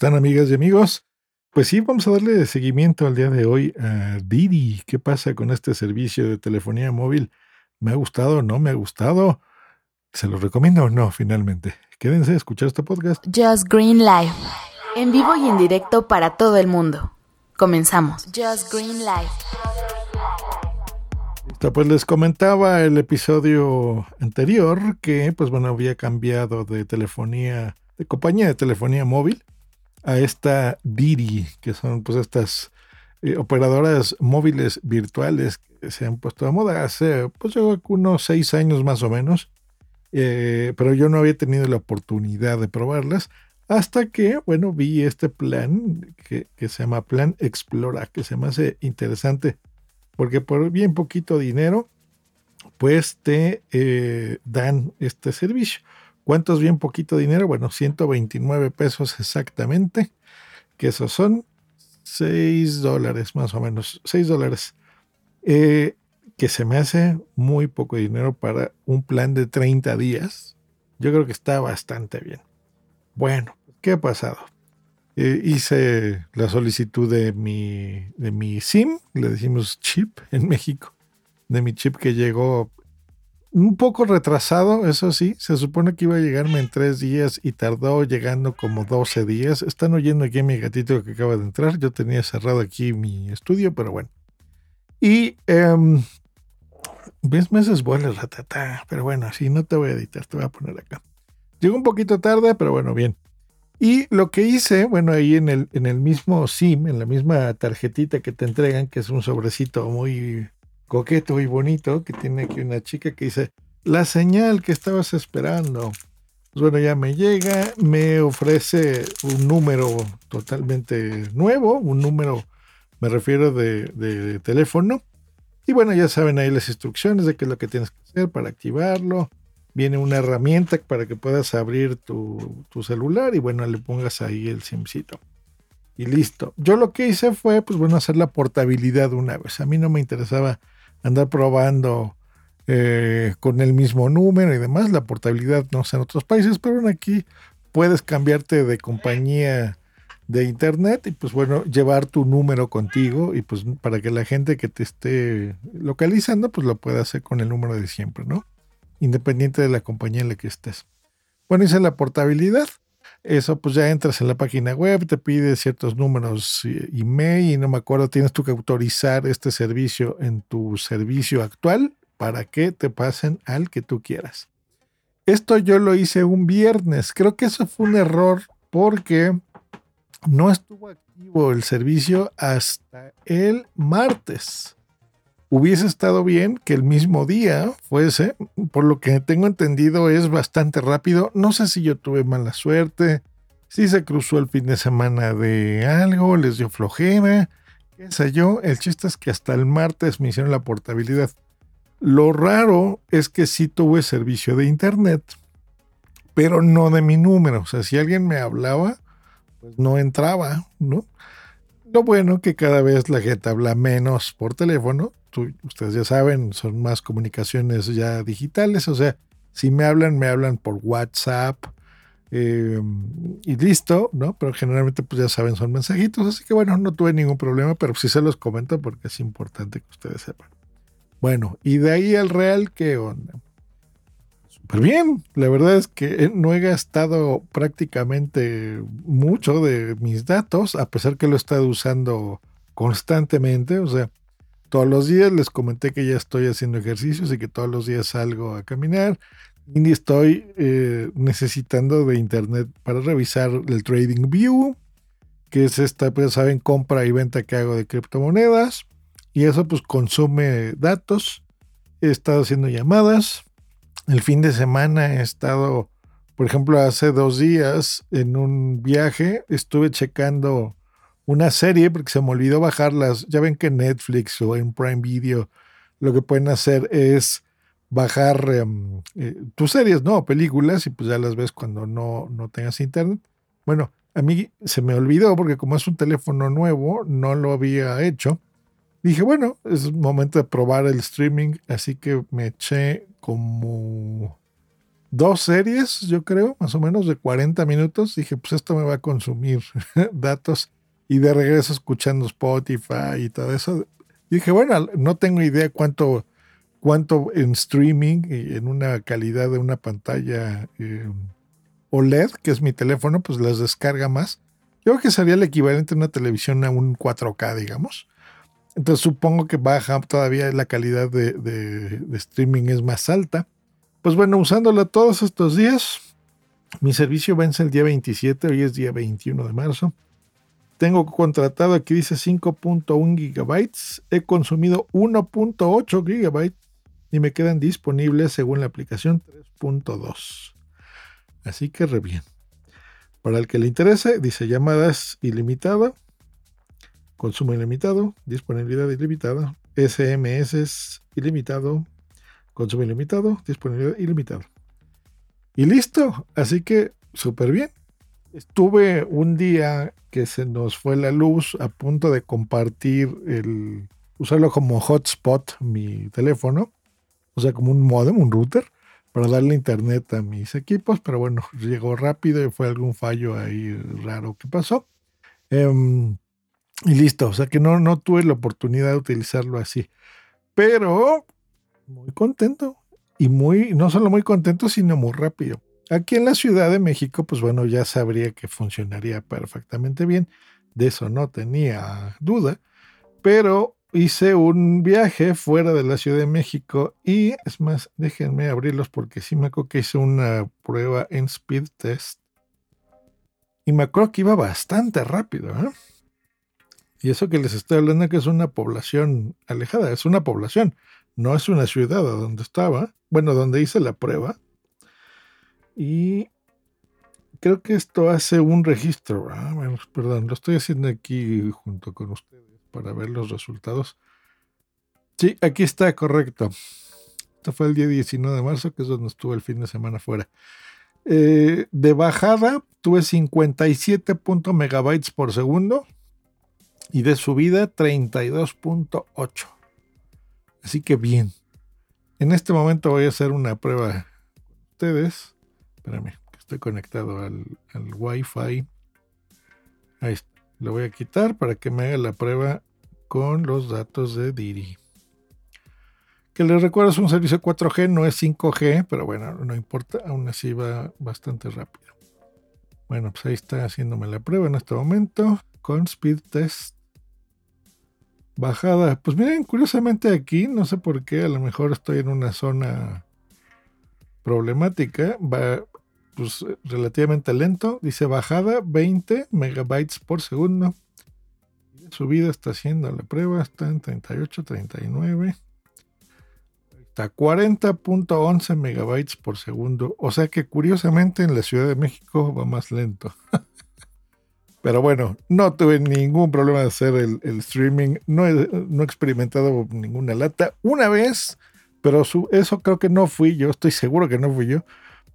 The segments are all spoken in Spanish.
¿Cómo están amigas y amigos? Pues sí, vamos a darle seguimiento al día de hoy a Didi. ¿Qué pasa con este servicio de telefonía móvil? ¿Me ha gustado o no me ha gustado? ¿Se lo recomiendo o no finalmente? Quédense a escuchar este podcast. Just Green Live. En vivo y en directo para todo el mundo. Comenzamos. Just Green Live. Pues les comentaba el episodio anterior que, pues bueno, había cambiado de telefonía, de compañía de telefonía móvil a esta Didi, que son pues estas eh, operadoras móviles virtuales que se han puesto de moda hace pues unos seis años más o menos, eh, pero yo no había tenido la oportunidad de probarlas hasta que, bueno, vi este plan que, que se llama Plan Explora, que se me hace interesante, porque por bien poquito dinero, pues te eh, dan este servicio. ¿Cuánto es bien poquito dinero? Bueno, 129 pesos exactamente, que esos son 6 dólares más o menos, 6 dólares, eh, que se me hace muy poco dinero para un plan de 30 días. Yo creo que está bastante bien. Bueno, ¿qué ha pasado? Eh, hice la solicitud de mi, de mi SIM, le decimos chip en México, de mi chip que llegó un poco retrasado, eso sí. Se supone que iba a llegarme en tres días y tardó llegando como 12 días. Están oyendo aquí a mi gatito que acaba de entrar. Yo tenía cerrado aquí mi estudio, pero bueno. Y um, ves meses vuelas, ratata. Pero bueno, así no te voy a editar, te voy a poner acá. Llegó un poquito tarde, pero bueno, bien. Y lo que hice, bueno, ahí en el, en el mismo SIM, en la misma tarjetita que te entregan, que es un sobrecito muy coqueto y bonito que tiene aquí una chica que dice, la señal que estabas esperando. Pues bueno, ya me llega, me ofrece un número totalmente nuevo, un número, me refiero de, teléfono. Y bueno, ya saben ahí las instrucciones de qué es lo que tienes que hacer para activarlo. Viene una herramienta para que puedas abrir tu, tu celular y bueno, le pongas ahí el simcito y listo. Yo lo que hice fue, pues bueno, hacer la portabilidad una vez. A mí no me interesaba andar probando eh, con el mismo número y demás. La portabilidad no sé en otros países, pero aquí puedes cambiarte de compañía de internet y pues bueno, llevar tu número contigo y pues para que la gente que te esté localizando pues lo pueda hacer con el número de siempre, ¿no? Independiente de la compañía en la que estés. Bueno, hice la portabilidad. Eso pues ya entras en la página web, te pide ciertos números email y no me acuerdo, tienes tú que autorizar este servicio en tu servicio actual para que te pasen al que tú quieras. Esto yo lo hice un viernes, creo que eso fue un error porque no estuvo activo el servicio hasta el martes hubiese estado bien que el mismo día fuese, por lo que tengo entendido es bastante rápido. No sé si yo tuve mala suerte, si se cruzó el fin de semana de algo, les dio flojera, qué yo. El chiste es que hasta el martes me hicieron la portabilidad. Lo raro es que sí tuve servicio de internet, pero no de mi número. O sea, si alguien me hablaba, pues no entraba, ¿no? Lo bueno que cada vez la gente habla menos por teléfono ustedes ya saben, son más comunicaciones ya digitales, o sea, si me hablan, me hablan por WhatsApp em, y listo, ¿no? Pero generalmente, pues ya saben, son mensajitos, así que bueno, no tuve ningún problema, pero sí se los comento porque es importante que ustedes sepan. Bueno, y de ahí al real, ¿qué onda? Súper bien, la verdad es que no he gastado prácticamente mucho de mis datos, a pesar que lo he estado usando constantemente, o sea, todos los días. Les comenté que ya estoy haciendo ejercicios y que todos los días salgo a caminar. Y estoy eh, necesitando de internet para revisar el Trading View, que es esta, pues saben, compra y venta que hago de criptomonedas. Y eso pues consume datos. He estado haciendo llamadas. El fin de semana he estado Por ejemplo, hace dos días en un viaje estuve checando una serie porque se me olvidó bajarlas. Ya ven que Netflix o en Prime Video lo que pueden hacer es bajar em, eh, tus series, ¿no? Películas y pues ya las ves cuando no, no tengas internet. Bueno, a mí se me olvidó porque como es un teléfono nuevo, no lo había hecho. Dije, bueno, es momento de probar el streaming, así que me eché como dos series, yo creo, más o menos de 40 minutos. Dije, pues esto me va a consumir datos y de regreso escuchando Spotify y todo eso. Dije, bueno, no tengo idea cuánto, cuánto en streaming en una calidad de una pantalla eh, OLED, que es mi teléfono, pues las descarga más. Yo creo que sería el equivalente a una televisión a un 4K, digamos. Entonces supongo que baja todavía la calidad de, streaming es más alta. Pues bueno, usándola todos estos días, mi servicio vence el día 27, hoy es día 21 de marzo. Tengo contratado, aquí dice 5.1 gigabytes, he consumido 1.8 gigabytes y me quedan disponibles según la aplicación 3.2. Así que re bien. Para el que le interese, dice llamadas ilimitado, consumo ilimitado, disponibilidad ilimitada, SMS ilimitado, consumo ilimitado, disponibilidad ilimitada. Y listo, así que súper bien. Estuve un día que se nos fue la luz a punto de compartir el, usarlo como hotspot mi teléfono, o sea, como un modem, un router, para darle internet a mis equipos, pero bueno, llegó rápido y fue algún fallo ahí raro que pasó. Em, y listo, o sea que no, tuve la oportunidad de utilizarlo así. Pero muy contento. Y muy, no solo muy contento, sino muy rápido. Aquí en la Ciudad de México, pues bueno, ya sabría que funcionaría perfectamente bien. De eso no tenía duda. Pero hice un viaje fuera de la Ciudad de México y es más, déjenme abrirlos porque sí me acuerdo que hice una prueba en speed test y me acuerdo que iba bastante rápido. ¿eh? Y eso que les estoy hablando que es una población alejada, es una población, no es una ciudad donde estaba, bueno, donde hice la prueba. Y creo que esto hace un registro. perdón, lo estoy haciendo aquí junto con ustedes para ver los resultados. Sí, aquí está, correcto. Esto fue el día 19 de marzo, que es donde estuve el fin de semana fuera. Eh, de bajada tuve 57. megabytes por segundo y de subida 32.8. Así que bien. En este momento voy a hacer una prueba ustedes. Espérame, que estoy conectado al, al Wi-Fi. Ahí. Lo voy a quitar para que me haga la prueba con los datos de Diri. Que les recuerdo es un servicio 4G, no es 5G, pero bueno, no importa, aún así va bastante rápido. Bueno, pues ahí está haciéndome la prueba en este momento con Speed Test. Bajada, pues miren, curiosamente aquí, no sé por qué, a lo mejor estoy en una zona problemática, va pues, relativamente lento. Dice bajada 20 megabytes por segundo. Subida está haciendo la prueba, está en 38, 39. Está 40.11 megabytes por segundo. O sea que curiosamente en la Ciudad de México va más lento. Pero bueno, no tuve ningún problema de hacer el, streaming. No he, no he, experimentado ninguna lata. Una vez, pero eso creo que no fui yo. Estoy seguro que no fui yo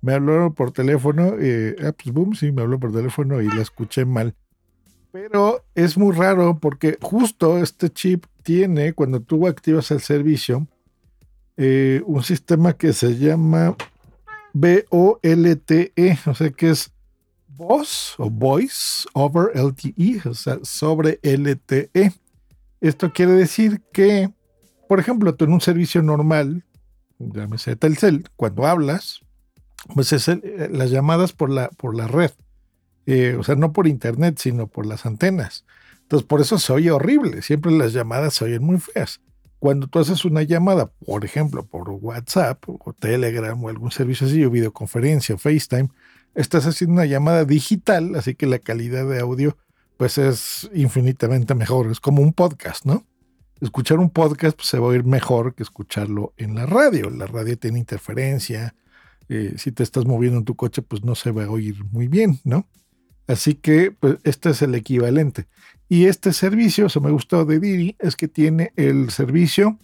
me hablaron por teléfono, eh, ah, pues boom, sí, me habló por teléfono y la escuché mal. Pero es muy raro porque justo este chip tiene, cuando tú activas el servicio, eh, un sistema que se llama VOLTE, o sea que es Voice o Voice over LTE, o sea, sobre LTE. Esto quiere decir que, por ejemplo, tú en un servicio normal, llámese Telcel, cuando hablas, pues es eh, las llamadas por la, por la red. Eh, o sea, no por internet, sino por las antenas. Entonces, por eso se oye horrible. Siempre las llamadas se oyen muy feas. Cuando tú haces una llamada, por ejemplo, por WhatsApp o Telegram o algún servicio así, o videoconferencia o FaceTime, estás haciendo una llamada digital, así que la calidad de audio pues es infinitamente mejor. Es como un podcast, ¿no? Escuchar un podcast pues, se va a oír mejor que escucharlo en la radio. La radio tiene interferencia, eh, si te estás moviendo en tu coche, pues no se va a oír muy bien, ¿no? Así que pues, este es el equivalente. Y este servicio, se me gustó de Didi, es que tiene el servicio,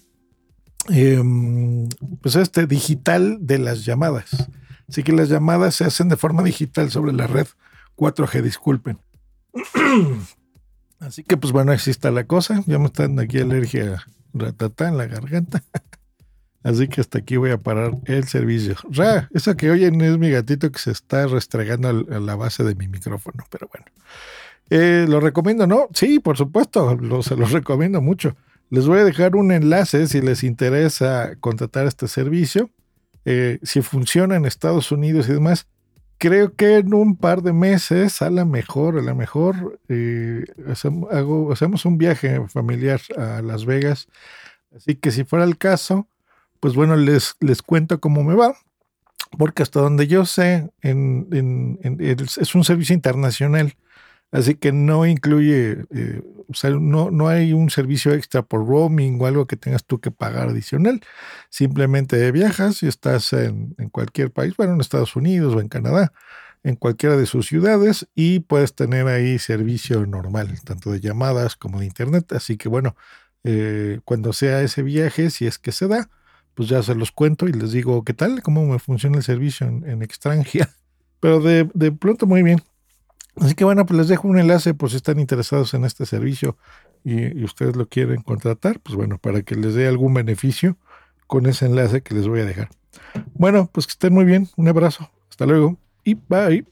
em, pues este digital de las llamadas. Así que las llamadas se hacen de forma digital sobre la red 4G, disculpen. Así que pues bueno, así está la cosa. Ya me están aquí alergia ratata en la garganta. Así que hasta aquí voy a parar el servicio. Ra, eso que oyen es mi gatito que se está restregando a la base de mi micrófono, pero bueno. Eh, ¿Lo recomiendo, no? Sí, por supuesto, se los recomiendo mucho. Les voy a dejar un enlace si les interesa contratar este servicio. Eh, si funciona en Estados Unidos y demás, creo que en un par de meses, a lo mejor, a lo mejor, eh, hacemos un viaje familiar a Las Vegas. Así que si fuera el caso, pues bueno, les, les cuento cómo me va. Porque hasta donde yo sé, es un servicio internacional. Así que no incluye, eh, o sea, no, no hay un servicio extra por roaming o algo que tengas tú que pagar adicional. Simplemente viajas y estás en, cualquier país, bueno, en Estados Unidos o en Canadá, en cualquiera de sus ciudades y puedes tener ahí servicio normal, tanto de llamadas como de internet. Así que bueno, eh, cuando sea ese viaje, si es que se da, pues ya se los cuento y les digo qué tal, cómo me funciona el servicio en, en extranjera. Pero de, de pronto muy bien. Así que bueno, pues les dejo un enlace por si están interesados en este servicio y, ustedes lo quieren contratar, pues bueno, para que les dé algún beneficio con ese enlace que les voy a dejar. Bueno, pues que estén muy bien, un abrazo, hasta luego y bye.